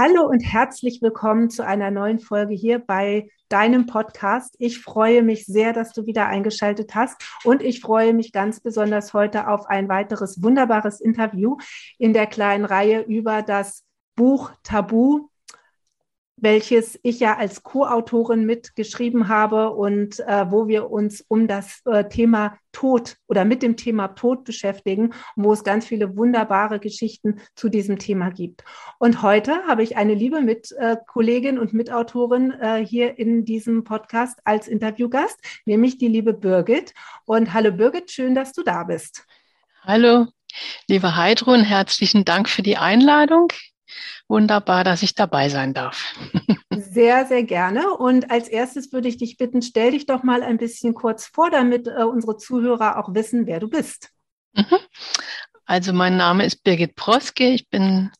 Hallo und herzlich willkommen zu einer neuen Folge hier bei deinem Podcast. Ich freue mich sehr, dass du wieder eingeschaltet hast und ich freue mich ganz besonders heute auf ein weiteres wunderbares Interview in der kleinen Reihe über das Buch Tabu welches ich ja als Co-Autorin mitgeschrieben habe und äh, wo wir uns um das äh, Thema Tod oder mit dem Thema Tod beschäftigen wo es ganz viele wunderbare Geschichten zu diesem Thema gibt. Und heute habe ich eine liebe Mitkollegin äh, und Mitautorin äh, hier in diesem Podcast als Interviewgast, nämlich die liebe Birgit. Und hallo Birgit, schön, dass du da bist. Hallo, liebe Heidrun, herzlichen Dank für die Einladung. Wunderbar, dass ich dabei sein darf. Sehr, sehr gerne. Und als erstes würde ich dich bitten, stell dich doch mal ein bisschen kurz vor, damit äh, unsere Zuhörer auch wissen, wer du bist. Mhm. Also mein Name ist Birgit Proske, ich bin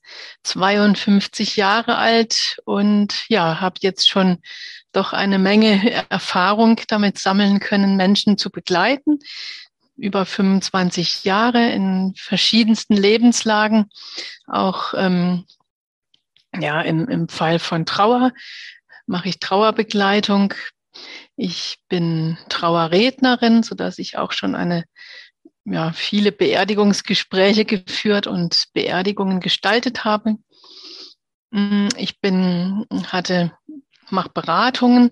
52 Jahre alt und ja, habe jetzt schon doch eine Menge Erfahrung damit sammeln können, Menschen zu begleiten. Über 25 Jahre in verschiedensten Lebenslagen, auch ähm, ja, im, im Fall von Trauer mache ich Trauerbegleitung. Ich bin Trauerrednerin, so dass ich auch schon eine ja, viele Beerdigungsgespräche geführt und Beerdigungen gestaltet habe. Mm, ich bin, hatte, mache Beratungen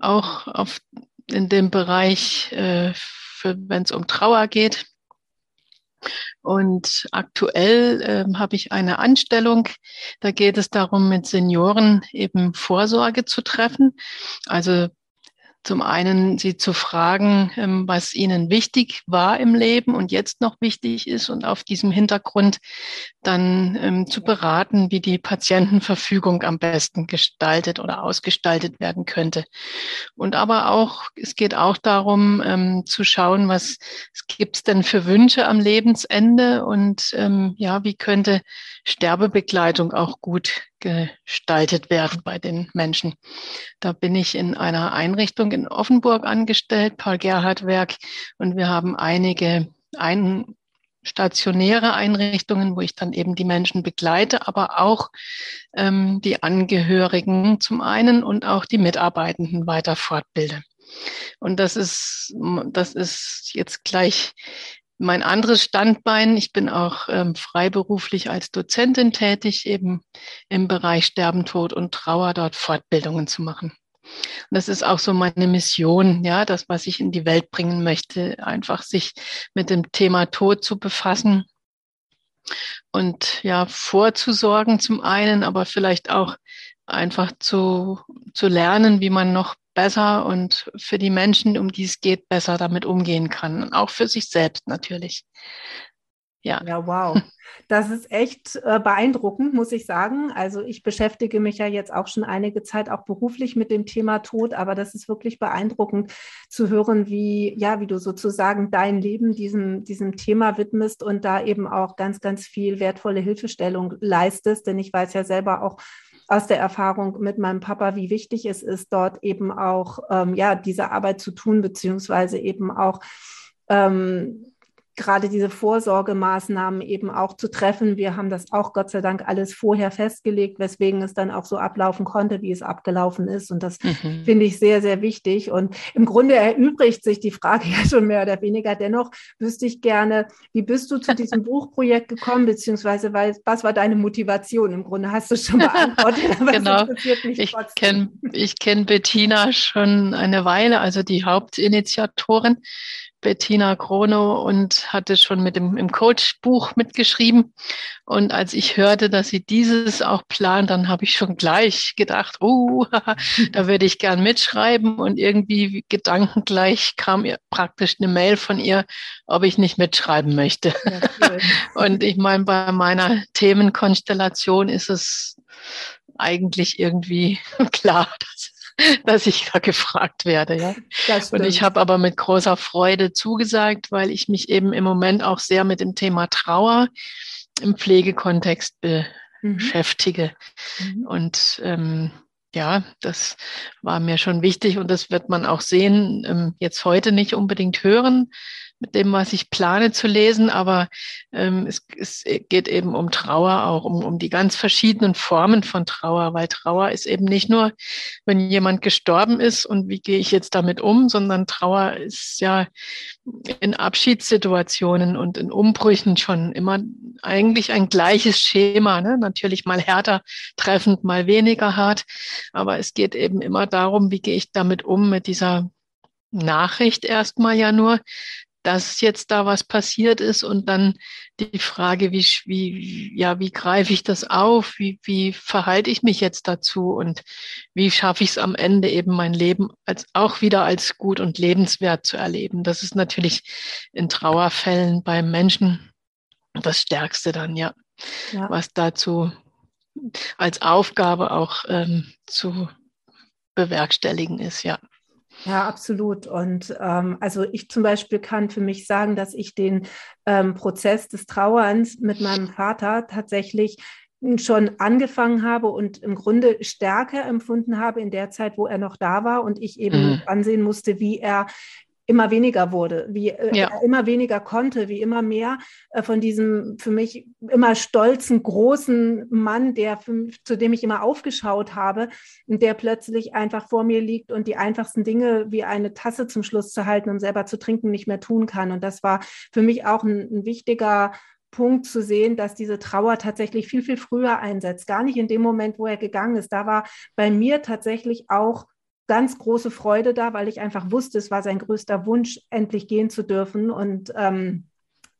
auch auf, in dem Bereich, äh, wenn es um Trauer geht. Und aktuell äh, habe ich eine Anstellung, da geht es darum, mit Senioren eben Vorsorge zu treffen. Also zum einen sie zu fragen, ähm, was ihnen wichtig war im Leben und jetzt noch wichtig ist und auf diesem Hintergrund dann ähm, zu beraten, wie die Patientenverfügung am besten gestaltet oder ausgestaltet werden könnte. Und aber auch, es geht auch darum ähm, zu schauen, was gibt es denn für Wünsche am Lebensende und ja, wie könnte Sterbebegleitung auch gut gestaltet werden bei den Menschen. Da bin ich in einer Einrichtung in Offenburg angestellt, Paul Gerhard Werk, und wir haben einige ein, stationäre Einrichtungen, wo ich dann eben die Menschen begleite, aber auch ähm, die Angehörigen zum einen und auch die Mitarbeitenden weiter fortbilde. Und das ist, das ist jetzt gleich mein anderes Standbein, ich bin auch ähm, freiberuflich als Dozentin tätig, eben im Bereich Sterben, Tod und Trauer dort Fortbildungen zu machen. Und das ist auch so meine Mission, ja, das, was ich in die Welt bringen möchte, einfach sich mit dem Thema Tod zu befassen und ja, vorzusorgen zum einen, aber vielleicht auch einfach zu, zu lernen, wie man noch besser und für die Menschen, um die es geht, besser damit umgehen kann. Und auch für sich selbst natürlich. Ja. Ja, wow. Das ist echt äh, beeindruckend, muss ich sagen. Also ich beschäftige mich ja jetzt auch schon einige Zeit auch beruflich mit dem Thema Tod, aber das ist wirklich beeindruckend zu hören, wie, ja, wie du sozusagen dein Leben diesem, diesem Thema widmest und da eben auch ganz, ganz viel wertvolle Hilfestellung leistest. Denn ich weiß ja selber auch, aus der Erfahrung mit meinem Papa, wie wichtig es ist, dort eben auch ähm, ja diese Arbeit zu tun, beziehungsweise eben auch ähm, gerade diese Vorsorgemaßnahmen eben auch zu treffen. Wir haben das auch Gott sei Dank alles vorher festgelegt, weswegen es dann auch so ablaufen konnte, wie es abgelaufen ist. Und das mhm. finde ich sehr, sehr wichtig. Und im Grunde erübrigt sich die Frage ja schon mehr oder weniger. Dennoch wüsste ich gerne, wie bist du zu diesem Buchprojekt gekommen, beziehungsweise was war deine Motivation? Im Grunde hast du schon beantwortet, aber genau. ich kenne ich kenn Bettina schon eine Weile, also die Hauptinitiatorin Bettina Krono und hatte schon mit dem im Coach-Buch mitgeschrieben. Und als ich hörte, dass sie dieses auch plant, dann habe ich schon gleich gedacht, oh, da würde ich gern mitschreiben. Und irgendwie gedankengleich kam ihr praktisch eine Mail von ihr, ob ich nicht mitschreiben möchte. Ja, cool. und ich meine, bei meiner Themenkonstellation ist es eigentlich irgendwie klar, dass dass ich da gefragt werde. Ja. Und ich habe aber mit großer Freude zugesagt, weil ich mich eben im Moment auch sehr mit dem Thema Trauer im Pflegekontext mhm. beschäftige. Mhm. Und ähm, ja, das war mir schon wichtig und das wird man auch sehen, ähm, jetzt heute nicht unbedingt hören, mit dem, was ich plane zu lesen, aber ähm, es, es geht eben um Trauer auch, um, um die ganz verschiedenen Formen von Trauer, weil Trauer ist eben nicht nur, wenn jemand gestorben ist und wie gehe ich jetzt damit um, sondern Trauer ist ja in Abschiedssituationen und in Umbrüchen schon immer eigentlich ein gleiches Schema. Ne? Natürlich mal härter treffend, mal weniger hart. Aber es geht eben immer darum, wie gehe ich damit um mit dieser Nachricht erstmal ja nur, dass jetzt da was passiert ist und dann die Frage, wie, wie, ja, wie greife ich das auf? Wie, wie verhalte ich mich jetzt dazu? Und wie schaffe ich es am Ende eben mein Leben als, auch wieder als gut und lebenswert zu erleben? Das ist natürlich in Trauerfällen beim Menschen das Stärkste dann, ja, ja. was dazu als Aufgabe auch ähm, zu bewerkstelligen ist, ja. Ja, absolut. Und ähm, also ich zum Beispiel kann für mich sagen, dass ich den ähm, Prozess des Trauerns mit meinem Vater tatsächlich schon angefangen habe und im Grunde stärker empfunden habe in der Zeit, wo er noch da war und ich eben mhm. ansehen musste, wie er immer weniger wurde, wie äh, ja. er immer weniger konnte, wie immer mehr äh, von diesem für mich immer stolzen, großen Mann, der für, zu dem ich immer aufgeschaut habe und der plötzlich einfach vor mir liegt und die einfachsten Dinge wie eine Tasse zum Schluss zu halten und selber zu trinken nicht mehr tun kann. Und das war für mich auch ein, ein wichtiger Punkt zu sehen, dass diese Trauer tatsächlich viel, viel früher einsetzt. Gar nicht in dem Moment, wo er gegangen ist. Da war bei mir tatsächlich auch ganz große Freude da, weil ich einfach wusste, es war sein größter Wunsch, endlich gehen zu dürfen. Und ähm,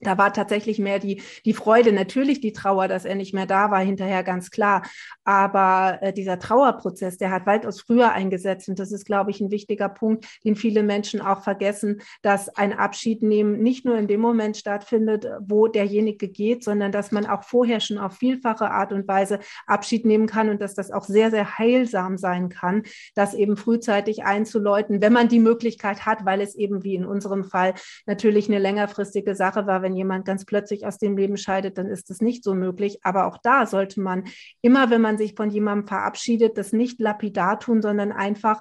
da war tatsächlich mehr die, die Freude, natürlich die Trauer, dass er nicht mehr da war, hinterher ganz klar. Aber äh, dieser Trauerprozess, der hat weitaus früher eingesetzt. Und das ist, glaube ich, ein wichtiger Punkt, den viele Menschen auch vergessen, dass ein Abschied nehmen nicht nur in dem Moment stattfindet, wo derjenige geht, sondern dass man auch vorher schon auf vielfache Art und Weise Abschied nehmen kann und dass das auch sehr, sehr heilsam sein kann, das eben frühzeitig einzuläuten, wenn man die Möglichkeit hat, weil es eben wie in unserem Fall natürlich eine längerfristige Sache war, wenn jemand ganz plötzlich aus dem Leben scheidet, dann ist das nicht so möglich. Aber auch da sollte man immer, wenn man sich von jemandem verabschiedet, das nicht lapidar tun, sondern einfach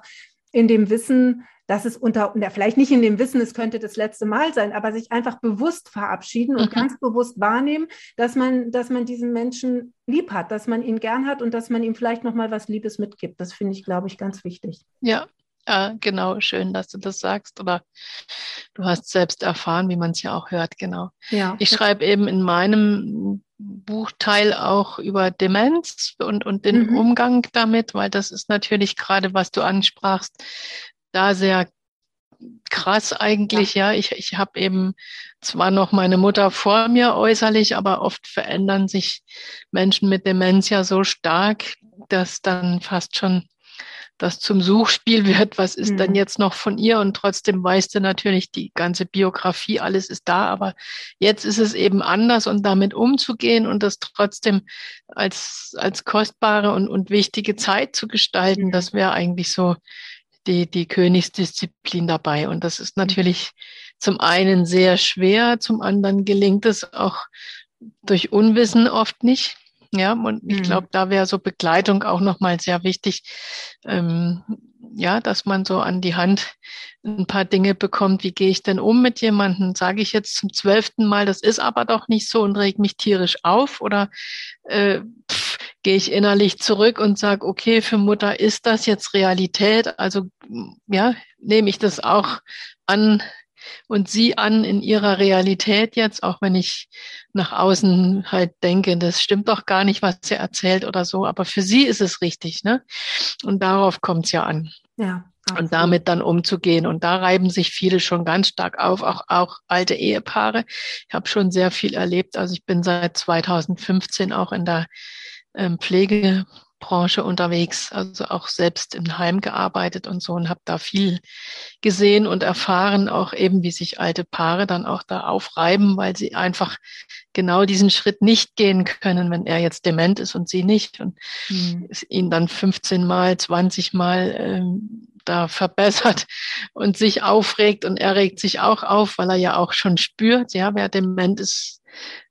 in dem Wissen, dass es unter, vielleicht nicht in dem Wissen, es könnte das letzte Mal sein, aber sich einfach bewusst verabschieden und mhm. ganz bewusst wahrnehmen, dass man, dass man diesen Menschen lieb hat, dass man ihn gern hat und dass man ihm vielleicht nochmal was Liebes mitgibt. Das finde ich, glaube ich, ganz wichtig. Ja, ja, genau, schön, dass du das sagst. Oder du hast selbst erfahren, wie man es ja auch hört, genau. Ja, ich schreibe eben in meinem Buchteil auch über Demenz und, und den mhm. Umgang damit, weil das ist natürlich gerade, was du ansprachst, da sehr krass eigentlich, ja. ja. Ich, ich habe eben zwar noch meine Mutter vor mir äußerlich, aber oft verändern sich Menschen mit Demenz ja so stark, dass dann fast schon das zum Suchspiel wird, was ist mhm. denn jetzt noch von ihr? Und trotzdem weißt du natürlich, die ganze Biografie, alles ist da, aber jetzt ist es eben anders und damit umzugehen und das trotzdem als, als kostbare und, und wichtige Zeit zu gestalten, mhm. das wäre eigentlich so die, die Königsdisziplin dabei. Und das ist mhm. natürlich zum einen sehr schwer, zum anderen gelingt es auch durch Unwissen oft nicht. Ja, und ich glaube, mhm. da wäre so Begleitung auch nochmal sehr wichtig. Ähm, ja, dass man so an die Hand ein paar Dinge bekommt. Wie gehe ich denn um mit jemandem? Sage ich jetzt zum zwölften Mal, das ist aber doch nicht so und reg mich tierisch auf? Oder äh, gehe ich innerlich zurück und sage, okay, für Mutter ist das jetzt Realität? Also ja, nehme ich das auch an, und sie an in ihrer Realität jetzt, auch wenn ich nach außen halt denke, das stimmt doch gar nicht, was sie erzählt oder so, aber für sie ist es richtig, ne? Und darauf kommt es ja an. Ja. Absolut. Und damit dann umzugehen. Und da reiben sich viele schon ganz stark auf, auch, auch alte Ehepaare. Ich habe schon sehr viel erlebt. Also ich bin seit 2015 auch in der ähm, Pflege Branche unterwegs, also auch selbst im Heim gearbeitet und so und habe da viel gesehen und erfahren, auch eben, wie sich alte Paare dann auch da aufreiben, weil sie einfach genau diesen Schritt nicht gehen können, wenn er jetzt dement ist und sie nicht und mhm. ihn dann 15 Mal, 20 Mal ähm, da verbessert und sich aufregt und er regt sich auch auf, weil er ja auch schon spürt, ja, wer dement ist,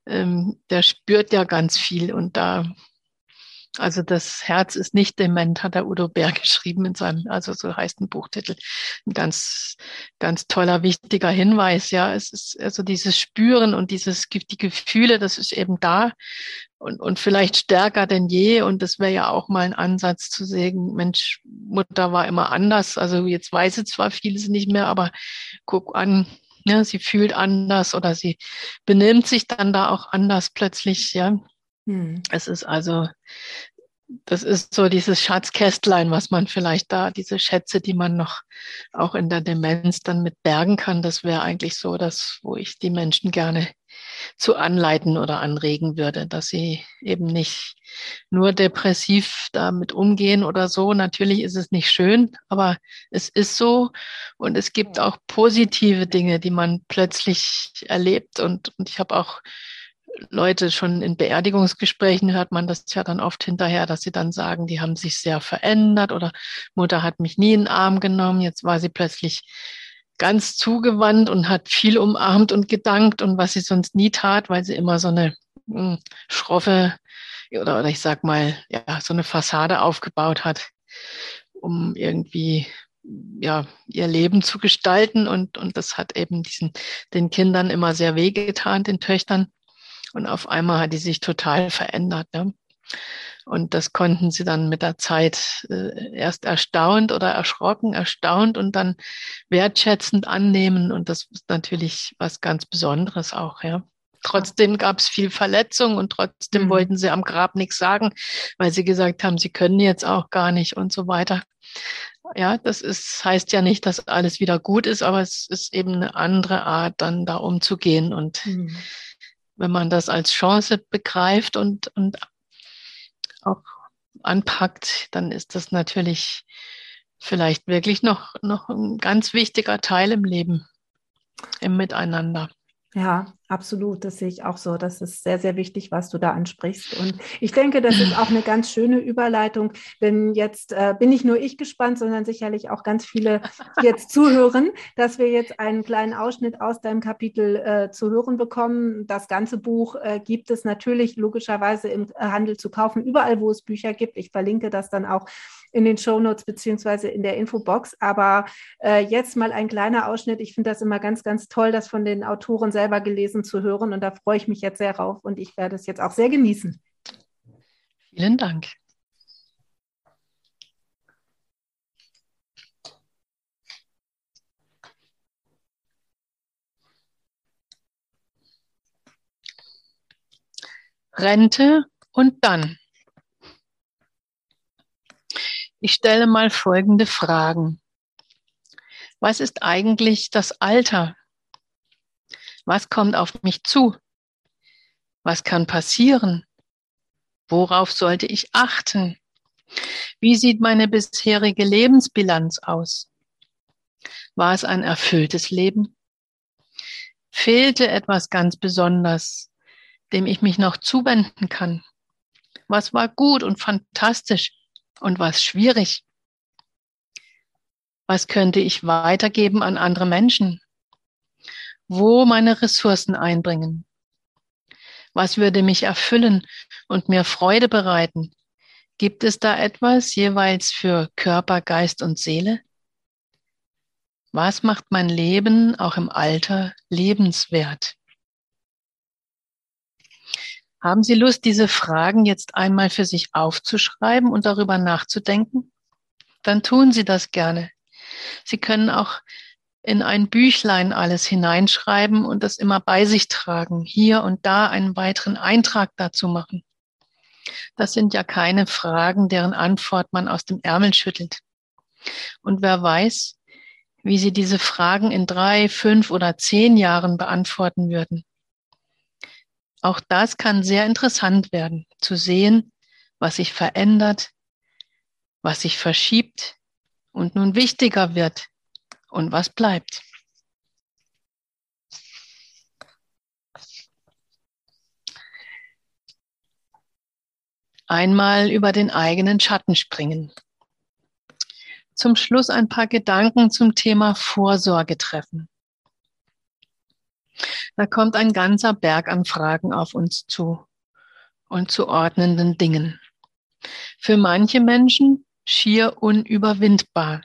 ähm, der spürt ja ganz viel und da Also das Herz ist nicht dement, hat der Udo Bär geschrieben in seinem, also so heißt ein Buchtitel. Ein ganz, ganz toller, wichtiger Hinweis. Ja, es ist also dieses Spüren und dieses, die Gefühle, das ist eben da und, und vielleicht stärker denn je. Und das wäre ja auch mal ein Ansatz zu sagen, Mensch, Mutter war immer anders. Also jetzt weiß sie zwar vieles nicht mehr, aber guck an, ja, sie fühlt anders oder sie benimmt sich dann da auch anders plötzlich, ja. Hm. Es ist also, das ist so dieses Schatzkästlein, was man vielleicht da, diese Schätze, die man noch auch in der Demenz dann mit bergen kann. Das wäre eigentlich so das, wo ich die Menschen gerne zu anleiten oder anregen würde, dass sie eben nicht nur depressiv damit umgehen oder so. Natürlich ist es nicht schön, aber es ist so. Und es gibt auch positive Dinge, die man plötzlich erlebt. Und, und ich habe auch Leute schon in Beerdigungsgesprächen hört man das ja dann oft hinterher, dass sie dann sagen, die haben sich sehr verändert oder Mutter hat mich nie in den Arm genommen, jetzt war sie plötzlich ganz zugewandt und hat viel umarmt und gedankt und was sie sonst nie tat, weil sie immer so eine mh, hm, schroffe oder, oder ich sag mal, ja, so eine Fassade aufgebaut hat, um irgendwie ja, ihr Leben zu gestalten und, und das hat eben diesen, den Kindern immer sehr wehgetan, den Töchtern. Und auf einmal hat die sich total verändert. Ne? Und das konnten sie dann mit der Zeit äh, erst erstaunt oder erschrocken, erstaunt und dann wertschätzend annehmen. Und das ist natürlich was ganz Besonderes auch, ja. Trotzdem gab es viel Verletzung und trotzdem mhm. wollten sie am Grab nichts sagen, weil sie gesagt haben, sie können jetzt auch gar nicht und so weiter. Ja, das ist, heißt ja nicht, dass alles wieder gut ist, aber es ist eben eine andere Art, dann da umzugehen. Und mhm. Wenn man das als Chance begreift und, und auch anpackt, dann ist das natürlich vielleicht wirklich noch, noch ein ganz wichtiger Teil im Leben, im Miteinander. Ja, absolut. Das sehe ich auch so. Das ist sehr, sehr wichtig, was du da ansprichst. Und ich denke, das ist auch eine ganz schöne Überleitung, denn jetzt äh, bin nicht nur ich gespannt, sondern sicherlich auch ganz viele jetzt zuhören, dass wir jetzt einen kleinen Ausschnitt aus deinem Kapitel äh, zu hören bekommen. Das ganze Buch äh, gibt es natürlich logischerweise im Handel zu kaufen, überall, wo es Bücher gibt. Ich verlinke das dann auch in den Shownotes beziehungsweise in der Infobox. Aber äh, jetzt mal ein kleiner Ausschnitt. Ich finde das immer ganz, ganz toll, das von den Autoren selber gelesen zu hören. Und da freue ich mich jetzt sehr drauf und ich werde es jetzt auch sehr genießen. Vielen Dank. Rente und dann. Ich stelle mal folgende Fragen. Was ist eigentlich das Alter? Was kommt auf mich zu? Was kann passieren? Worauf sollte ich achten? Wie sieht meine bisherige Lebensbilanz aus? War es ein erfülltes Leben? Fehlte etwas ganz besonders, dem ich mich noch zuwenden kann? Was war gut und fantastisch und was schwierig? Was könnte ich weitergeben an andere Menschen? Wo meine Ressourcen einbringen? Was würde mich erfüllen und mir Freude bereiten? Gibt es da etwas jeweils für Körper, Geist und Seele? Was macht mein Leben auch im Alter lebenswert? Haben Sie Lust, diese Fragen jetzt einmal für sich aufzuschreiben und darüber nachzudenken? Dann tun Sie das gerne. Sie können auch in ein Büchlein alles hineinschreiben und das immer bei sich tragen, hier und da einen weiteren Eintrag dazu machen. Das sind ja keine Fragen, deren Antwort man aus dem Ärmel schüttelt. Und wer weiß, wie Sie diese Fragen in drei, fünf oder zehn Jahren beantworten würden. Auch das kann sehr interessant werden, zu sehen, was sich verändert, was sich verschiebt und nun wichtiger wird und was bleibt. Einmal über den eigenen Schatten springen. Zum Schluss ein paar Gedanken zum Thema Vorsorge treffen. Da kommt ein ganzer Berg an Fragen auf uns zu und zu ordnenden Dingen. Für manche Menschen schier unüberwindbar.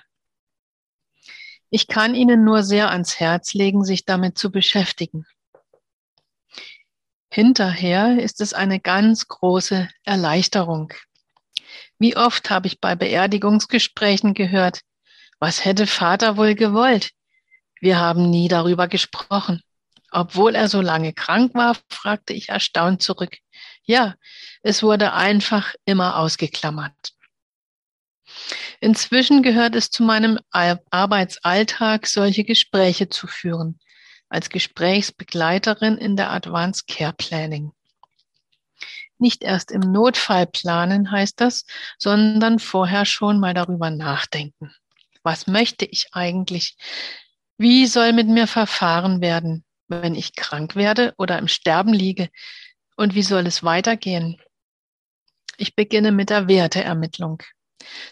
Ich kann Ihnen nur sehr ans Herz legen, sich damit zu beschäftigen. Hinterher ist es eine ganz große Erleichterung. Wie oft habe ich bei Beerdigungsgesprächen gehört, was hätte Vater wohl gewollt? Wir haben nie darüber gesprochen. Obwohl er so lange krank war, fragte ich erstaunt zurück. Ja, es wurde einfach immer ausgeklammert. Inzwischen gehört es zu meinem Arbeitsalltag, solche Gespräche zu führen, als Gesprächsbegleiterin in der Advanced Care Planning. Nicht erst im Notfall planen heißt das, sondern vorher schon mal darüber nachdenken. Was möchte ich eigentlich? Wie soll mit mir verfahren werden, wenn ich krank werde oder im Sterben liege? Und wie soll es weitergehen? Ich beginne mit der Werteermittlung.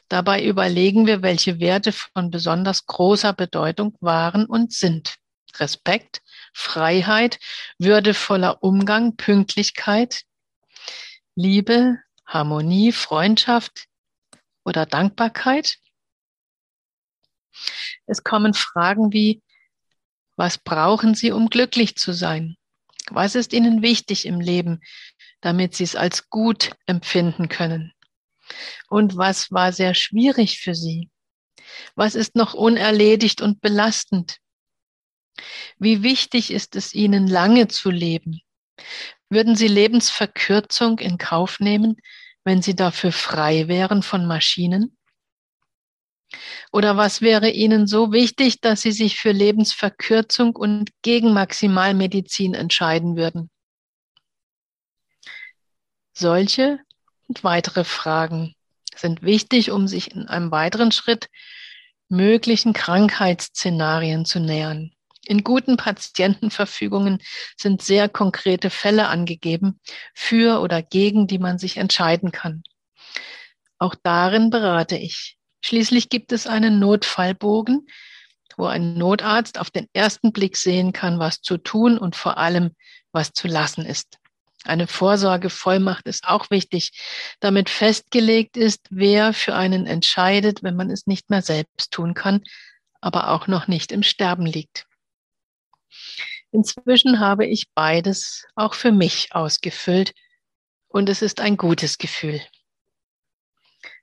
Dabei überlegen wir, welche Werte von besonders großer Bedeutung waren und sind. Respekt, Freiheit, würdevoller Umgang, Pünktlichkeit, Liebe, Harmonie, Freundschaft oder Dankbarkeit. Es kommen Fragen wie, was brauchen Sie, um glücklich zu sein? Was ist Ihnen wichtig im Leben, damit Sie es als gut empfinden können? Und was war sehr schwierig für Sie? Was ist noch unerledigt und belastend? Wie wichtig ist es Ihnen, lange zu leben? Würden Sie Lebensverkürzung in Kauf nehmen, wenn Sie dafür frei wären von Maschinen? Oder was wäre Ihnen so wichtig, dass Sie sich für Lebensverkürzung und gegen Maximalmedizin entscheiden würden? Solche und weitere Fragen sind wichtig, um sich in einem weiteren Schritt möglichen Krankheitsszenarien zu nähern. In guten Patientenverfügungen sind sehr konkrete Fälle angegeben, für oder gegen die man sich entscheiden kann. Auch darin berate ich. Schließlich gibt es einen Notfallbogen, wo ein Notarzt auf den ersten Blick sehen kann, was zu tun und vor allem, was zu lassen ist. Eine Vorsorgevollmacht ist auch wichtig, damit festgelegt ist, wer für einen entscheidet, wenn man es nicht mehr selbst tun kann, aber auch noch nicht im Sterben liegt. Inzwischen habe ich beides auch für mich ausgefüllt und es ist ein gutes Gefühl.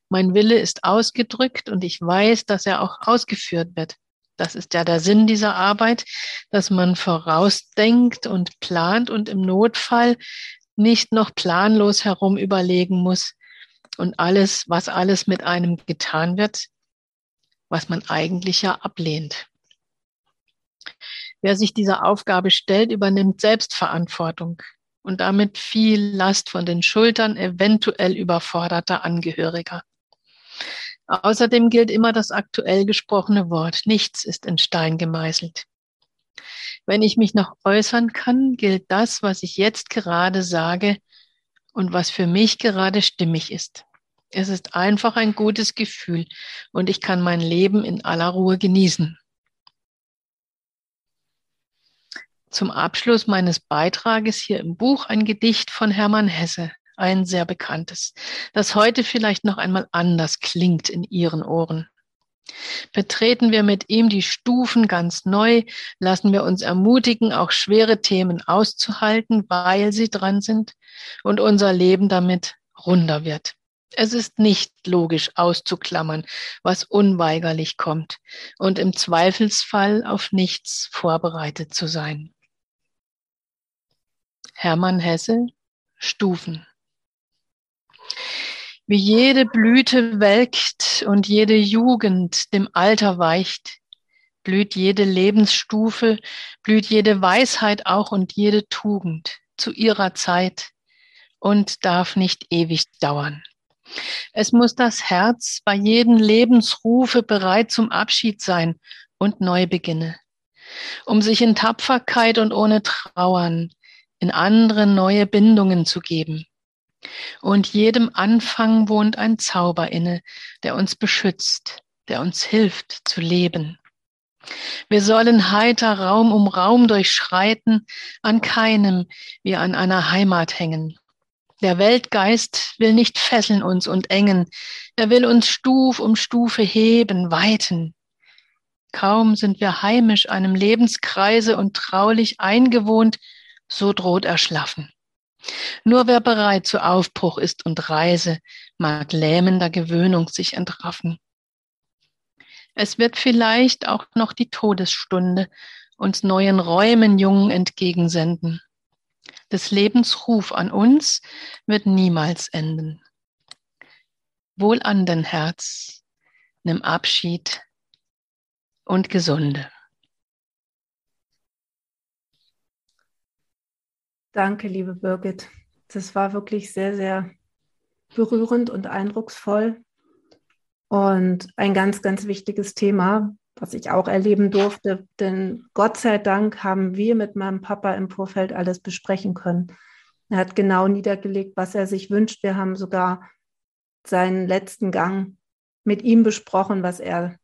Mein Wille ist ausgedrückt und ich weiß, dass er auch ausgeführt wird. Das ist ja der Sinn dieser Arbeit, dass man vorausdenkt und plant und im Notfall nicht noch planlos herum überlegen muss und alles, was alles mit einem getan wird, was man eigentlich ja ablehnt. Wer sich dieser Aufgabe stellt, übernimmt Selbstverantwortung und damit viel Last von den Schultern eventuell überforderter Angehöriger. Außerdem gilt immer das aktuell gesprochene Wort. Nichts ist in Stein gemeißelt. Wenn ich mich noch äußern kann, gilt das, was ich jetzt gerade sage und was für mich gerade stimmig ist. Es ist einfach ein gutes Gefühl und ich kann mein Leben in aller Ruhe genießen. Zum Abschluss meines Beitrages hier im Buch ein Gedicht von Hermann Hesse, ein sehr bekanntes, das heute vielleicht noch einmal anders klingt in Ihren Ohren. Betreten wir mit ihm die Stufen ganz neu, lassen wir uns ermutigen, auch schwere Themen auszuhalten, weil sie dran sind und unser Leben damit runder wird. Es ist nicht logisch auszuklammern, was unweigerlich kommt und im Zweifelsfall auf nichts vorbereitet zu sein. Hermann Hesse, Stufen. Wie jede Blüte welkt und jede Jugend dem Alter weicht, blüht jede Lebensstufe, blüht jede Weisheit auch und jede Tugend zu ihrer Zeit und darf nicht ewig dauern. Es muss das Herz bei jedem Lebensrufe bereit zum Abschied sein und Neubeginne, um sich in Tapferkeit und ohne Trauern in andere neue Bindungen zu geben. Und jedem Anfang wohnt ein Zauber inne, der uns beschützt, der uns hilft zu leben. Wir sollen heiter Raum um Raum durchschreiten, an keinem wie an einer Heimat hängen. Der Weltgeist will nicht fesseln uns und engen. Er will uns Stuf um Stufe heben, weiten. Kaum sind wir heimisch einem Lebenskreise und traulich eingewohnt, so droht Erschlaffen. Nur wer bereit zu Aufbruch ist und Reise, mag lähmender Gewöhnung sich entraffen. Es wird vielleicht auch noch die Todesstunde uns neuen Räumen jung entgegensenden. Des Lebens Ruf an uns wird niemals enden. Wohl an den Herz, nimm Abschied und Gesunde. Danke, liebe Birgit. Das war wirklich sehr, sehr berührend und eindrucksvoll. Und ein ganz, ganz wichtiges Thema, was ich auch erleben durfte. Denn Gott sei Dank haben wir mit meinem Papa im Vorfeld alles besprechen können. Er hat genau niedergelegt, was er sich wünscht. Wir haben sogar seinen letzten Gang mit ihm besprochen, was er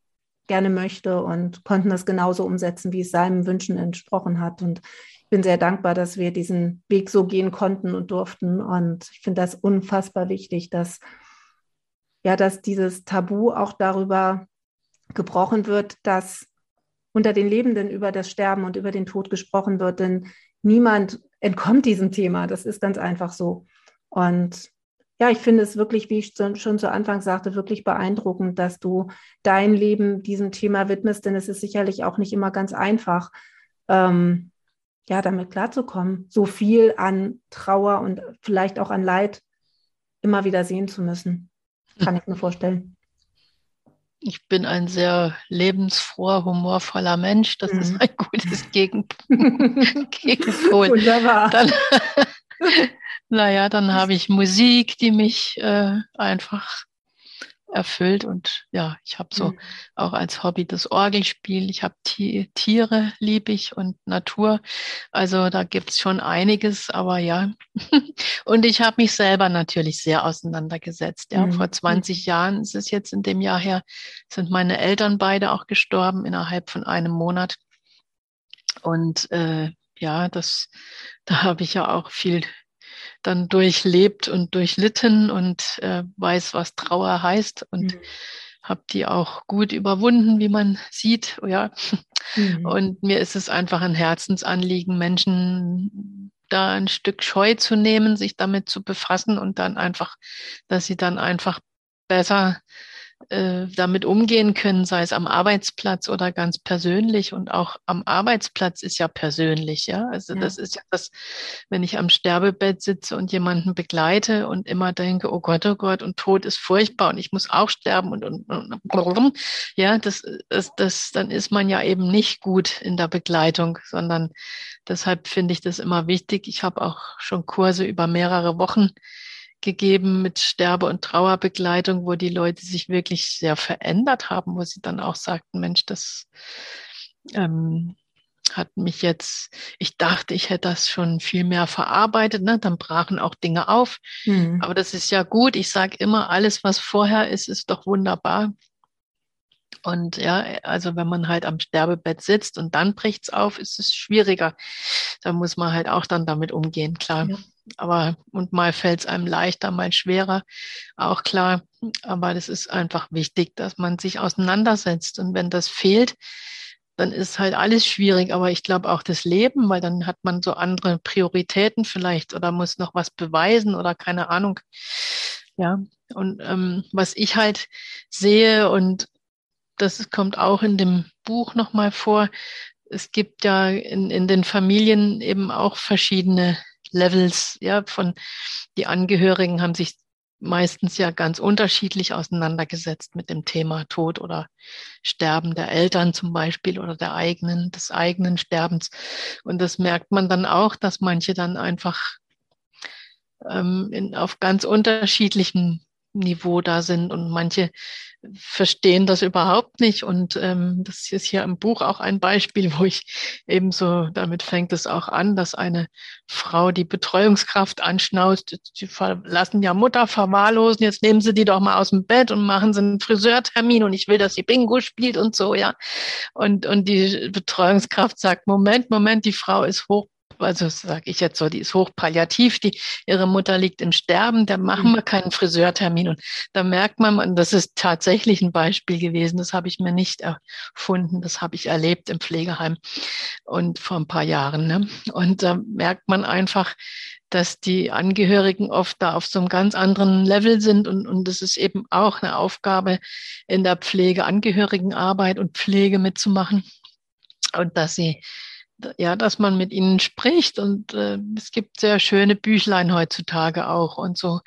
gerne möchte und konnten das genauso umsetzen, wie es seinen Wünschen entsprochen hat. Und ich bin sehr dankbar, dass wir diesen Weg so gehen konnten und durften. Und ich finde das unfassbar wichtig, dass ja, dass dieses Tabu auch darüber gebrochen wird, dass unter den Lebenden über das Sterben und über den Tod gesprochen wird, denn niemand entkommt diesem Thema. Das ist ganz einfach so. Und ja, ich finde es wirklich, wie ich schon zu Anfang sagte, wirklich beeindruckend, dass du dein Leben diesem Thema widmest, denn es ist sicherlich auch nicht immer ganz einfach, ähm, ja, damit klarzukommen, so viel an Trauer und vielleicht auch an Leid immer wieder sehen zu müssen. Kann ich mir vorstellen. Ich bin ein sehr lebensfroher, humorvoller Mensch. Das mhm. ist ein gutes Gegen Gegenpol. Wunderbar. Dann, naja, dann habe ich Musik, die mich äh, einfach erfüllt. Und ja, ich habe so mhm. auch als Hobby das Orgelspiel. Ich habe Tiere, liebe ich und Natur. Also da gibt's schon einiges, aber ja. und ich habe mich selber natürlich sehr auseinandergesetzt. Ja, mhm. vor 20 mhm. Jahren ist es jetzt in dem Jahr her, sind meine Eltern beide auch gestorben innerhalb von einem Monat. Und äh, ja, das, da habe ich ja auch viel dann durchlebt und durchlitten und äh, weiß, was Trauer heißt und mhm. habe die auch gut überwunden, wie man sieht. Ja. Mhm. Und mir ist es einfach ein Herzensanliegen, Menschen da ein Stück Scheu zu nehmen, sich damit zu befassen und dann einfach, dass sie dann einfach besser äh, damit umgehen können, sei es am Arbeitsplatz oder ganz persönlich. Und auch am Arbeitsplatz ist ja persönlich, ja. Also ja. das ist ja das, wenn ich am Sterbebett sitze und jemanden begleite und immer denke, oh Gott, oh Gott, und Tod ist furchtbar und ich muss auch sterben und, und, und ja, das, das, das, dann ist man ja eben nicht gut in der Begleitung, sondern deshalb finde ich das immer wichtig. Ich habe auch schon Kurse über mehrere Wochen gegeben mit Sterbe- und Trauerbegleitung, wo die Leute sich wirklich sehr verändert haben, wo sie dann auch sagten, Mensch, das ähm, hat mich jetzt, ich dachte, ich hätte das schon viel mehr verarbeitet, ne? dann brachen auch Dinge auf. Mhm. Aber das ist ja gut. Ich sage immer, alles, was vorher ist, ist doch wunderbar. Und ja, also wenn man halt am Sterbebett sitzt und dann bricht's auf, ist es schwieriger. Da muss man halt auch dann damit umgehen, klar. Ja. Aber und mal fällt es einem leichter, mal schwerer, auch klar. Aber das ist einfach wichtig, dass man sich auseinandersetzt. Und wenn das fehlt, dann ist halt alles schwierig. Aber ich glaube auch das Leben, weil dann hat man so andere Prioritäten vielleicht oder muss noch was beweisen oder keine Ahnung. Ja, und ähm, was ich halt sehe und das kommt auch in dem Buch nochmal vor, es gibt ja in, in den Familien eben auch verschiedene Levels, ja, von die Angehörigen haben sich meistens ja ganz unterschiedlich auseinandergesetzt mit dem Thema Tod oder Sterben der Eltern zum Beispiel oder der eigenen, des eigenen Sterbens. Und das merkt man dann auch, dass manche dann einfach ähm, in, auf ganz unterschiedlichen Niveau da sind und manche verstehen das überhaupt nicht. Und ähm, das ist hier im Buch auch ein Beispiel, wo ich ebenso, damit fängt es auch an, dass eine Frau die Betreuungskraft anschnauzt, sie verlassen ja Mutter verwahrlosen, jetzt nehmen sie die doch mal aus dem Bett und machen sie einen Friseurtermin und ich will, dass sie Bingo spielt und so, ja. Und, und die Betreuungskraft sagt, Moment, Moment, die Frau ist hoch also sage ich jetzt so, die ist hochpalliativ, die, ihre Mutter liegt im Sterben, da machen mhm. wir keinen Friseurtermin. Und da merkt man, und das ist tatsächlich ein Beispiel gewesen, das habe ich mir nicht erfunden, das habe ich erlebt im Pflegeheim und vor ein paar Jahren. Ne? Und da merkt man einfach, dass die Angehörigen oft da auf so einem ganz anderen Level sind und, und es ist eben auch eine Aufgabe in der Pflege, Angehörigenarbeit und Pflege mitzumachen und dass sie ja, dass man mit ihnen spricht und äh, es gibt sehr schöne Büchlein heutzutage auch und so,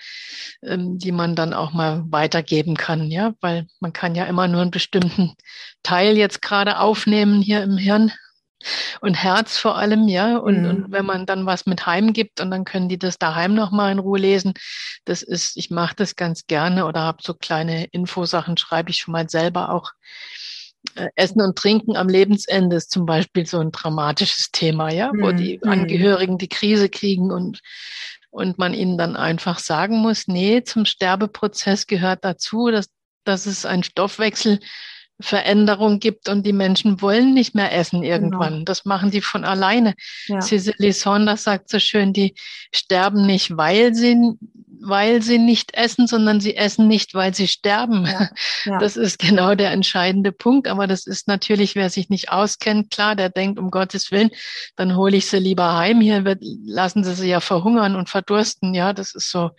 ähm, die man dann auch mal weitergeben kann, ja, weil man kann ja immer nur einen bestimmten Teil jetzt gerade aufnehmen hier im Hirn und Herz vor allem, ja. Und, mhm. und wenn man dann was mit heim gibt und dann können die das daheim nochmal in Ruhe lesen, das ist, ich mache das ganz gerne oder habe so kleine Infosachen, schreibe ich schon mal selber auch. Äh, Essen und Trinken am Lebensende ist zum Beispiel so ein dramatisches Thema, ja, mhm. wo die mhm. Angehörigen die Krise kriegen und und man ihnen dann einfach sagen muss, nee, zum Sterbeprozess gehört dazu, dass, dass es ein Stoffwechsel Veränderung gibt und die Menschen wollen nicht mehr essen irgendwann. Genau. Das machen die von alleine. Ja. Cicely Saunders sagt so schön, die sterben nicht, weil sie, weil sie nicht essen, sondern sie essen nicht, weil sie sterben. Ja. Ja. Das ist genau der entscheidende Punkt. Aber das ist natürlich, wer sich nicht auskennt, klar, der denkt, um Gottes Willen, dann hole ich sie lieber heim. Hier wird, lassen sie sie ja verhungern und verdursten. Ja, das ist so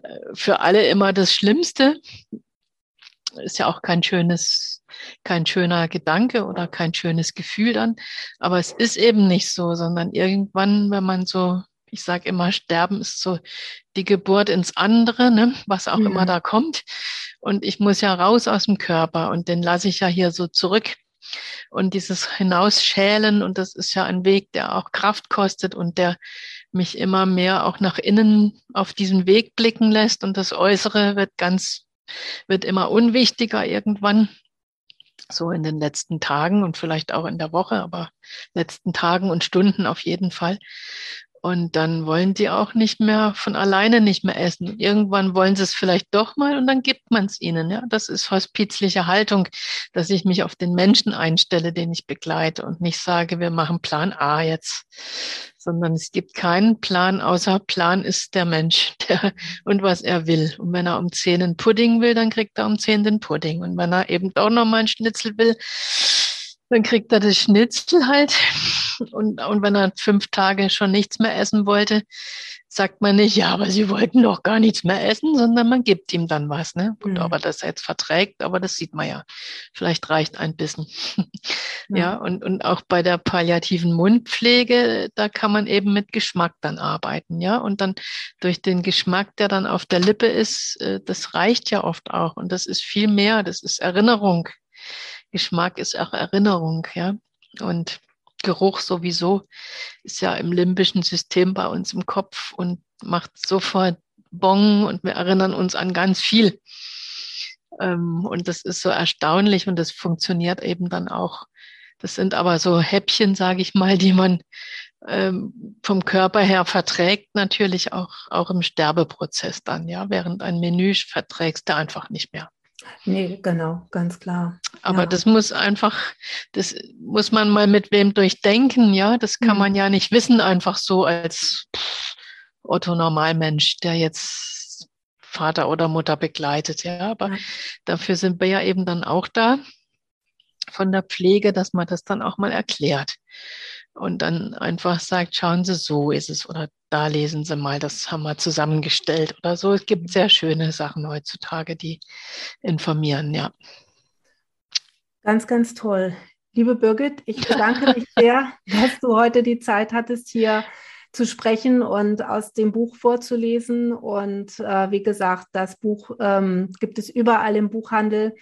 äh, für alle immer das Schlimmste ist ja auch kein schönes, kein schöner Gedanke oder kein schönes Gefühl dann. Aber es ist eben nicht so, sondern irgendwann, wenn man so, ich sage immer, sterben ist so die Geburt ins andere, ne, was auch mhm. immer da kommt. Und ich muss ja raus aus dem Körper und den lasse ich ja hier so zurück. Und dieses Hinausschälen, und das ist ja ein Weg, der auch Kraft kostet und der mich immer mehr auch nach innen auf diesen Weg blicken lässt. Und das Äußere wird ganz wird immer unwichtiger irgendwann, so in den letzten Tagen und vielleicht auch in der Woche, aber letzten Tagen und Stunden auf jeden Fall. Und dann wollen die auch nicht mehr von alleine nicht mehr essen. Irgendwann wollen sie es vielleicht doch mal und dann gibt man es ihnen. Ja, das ist hospizliche Haltung, dass ich mich auf den Menschen einstelle, den ich begleite und nicht sage, wir machen Plan A jetzt, sondern es gibt keinen Plan, außer Plan ist der Mensch der, und was er will. Und wenn er um zehn einen Pudding will, dann kriegt er um zehn den Pudding. Und wenn er eben doch noch mal einen Schnitzel will, dann kriegt er das Schnitzel halt. Und, und wenn er fünf Tage schon nichts mehr essen wollte, sagt man nicht, ja, aber sie wollten doch gar nichts mehr essen, sondern man gibt ihm dann was. Ne? Und mhm. ob er das jetzt verträgt, aber das sieht man ja. Vielleicht reicht ein bisschen. ja, ja und, und auch bei der palliativen Mundpflege, da kann man eben mit Geschmack dann arbeiten. Ja, und dann durch den Geschmack, der dann auf der Lippe ist, äh, das reicht ja oft auch. Und das ist viel mehr, das ist Erinnerung. Geschmack ist auch Erinnerung, ja. Und Geruch sowieso ist ja im limbischen System bei uns im Kopf und macht sofort Bong und wir erinnern uns an ganz viel. Ähm, und das ist so erstaunlich und das funktioniert eben dann auch. Das sind aber so Häppchen, sage ich mal, die man ähm, vom Körper her verträgt, natürlich auch, auch im Sterbeprozess dann, ja. Während ein Menü verträgst du einfach nicht mehr. Nee, genau, ganz klar. Aber ja. das muss einfach, das muss man mal mit wem durchdenken, ja. Das kann mhm. man ja nicht wissen, einfach so als Otto Normalmensch, der jetzt Vater oder Mutter begleitet, ja. Aber ja. dafür sind wir ja eben dann auch da von der Pflege, dass man das dann auch mal erklärt und dann einfach sagt, schauen Sie, so ist es oder da lesen Sie mal, das haben wir zusammengestellt oder so. Es gibt sehr schöne Sachen heutzutage, die informieren, ja. Ganz, ganz toll. Liebe Birgit, ich bedanke mich sehr, dass du heute die Zeit hattest, hier zu sprechen und aus dem Buch vorzulesen. Und äh, wie gesagt, das Buch ähm, gibt es überall im Buchhandel.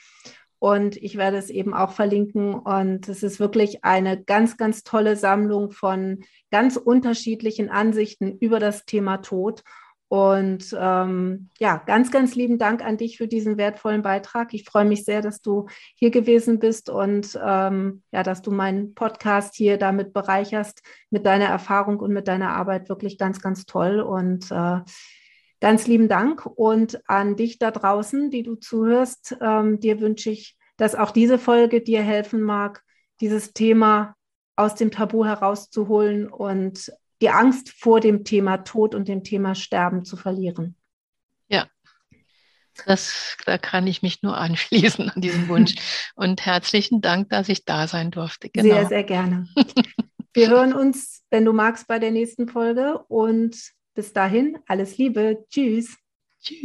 Und ich werde es eben auch verlinken. Und es ist wirklich eine ganz, ganz tolle Sammlung von ganz unterschiedlichen Ansichten über das Thema Tod. Und ähm, ja, ganz, ganz lieben Dank an dich für diesen wertvollen Beitrag. Ich freue mich sehr, dass du hier gewesen bist und ähm, ja, dass du meinen Podcast hier damit bereicherst mit deiner Erfahrung und mit deiner Arbeit. Wirklich ganz, ganz toll. Und äh, Ganz lieben Dank und an dich da draußen, die du zuhörst. Ähm, dir wünsche ich, dass auch diese Folge dir helfen mag, dieses Thema aus dem Tabu herauszuholen und die Angst vor dem Thema Tod und dem Thema Sterben zu verlieren. Ja, das, da kann ich mich nur anschließen an diesen Wunsch. Und herzlichen Dank, dass ich da sein durfte. Genau. Sehr, sehr gerne. Wir hören uns, wenn du magst, bei der nächsten Folge. Und bis dahin, alles Liebe. Tschüss.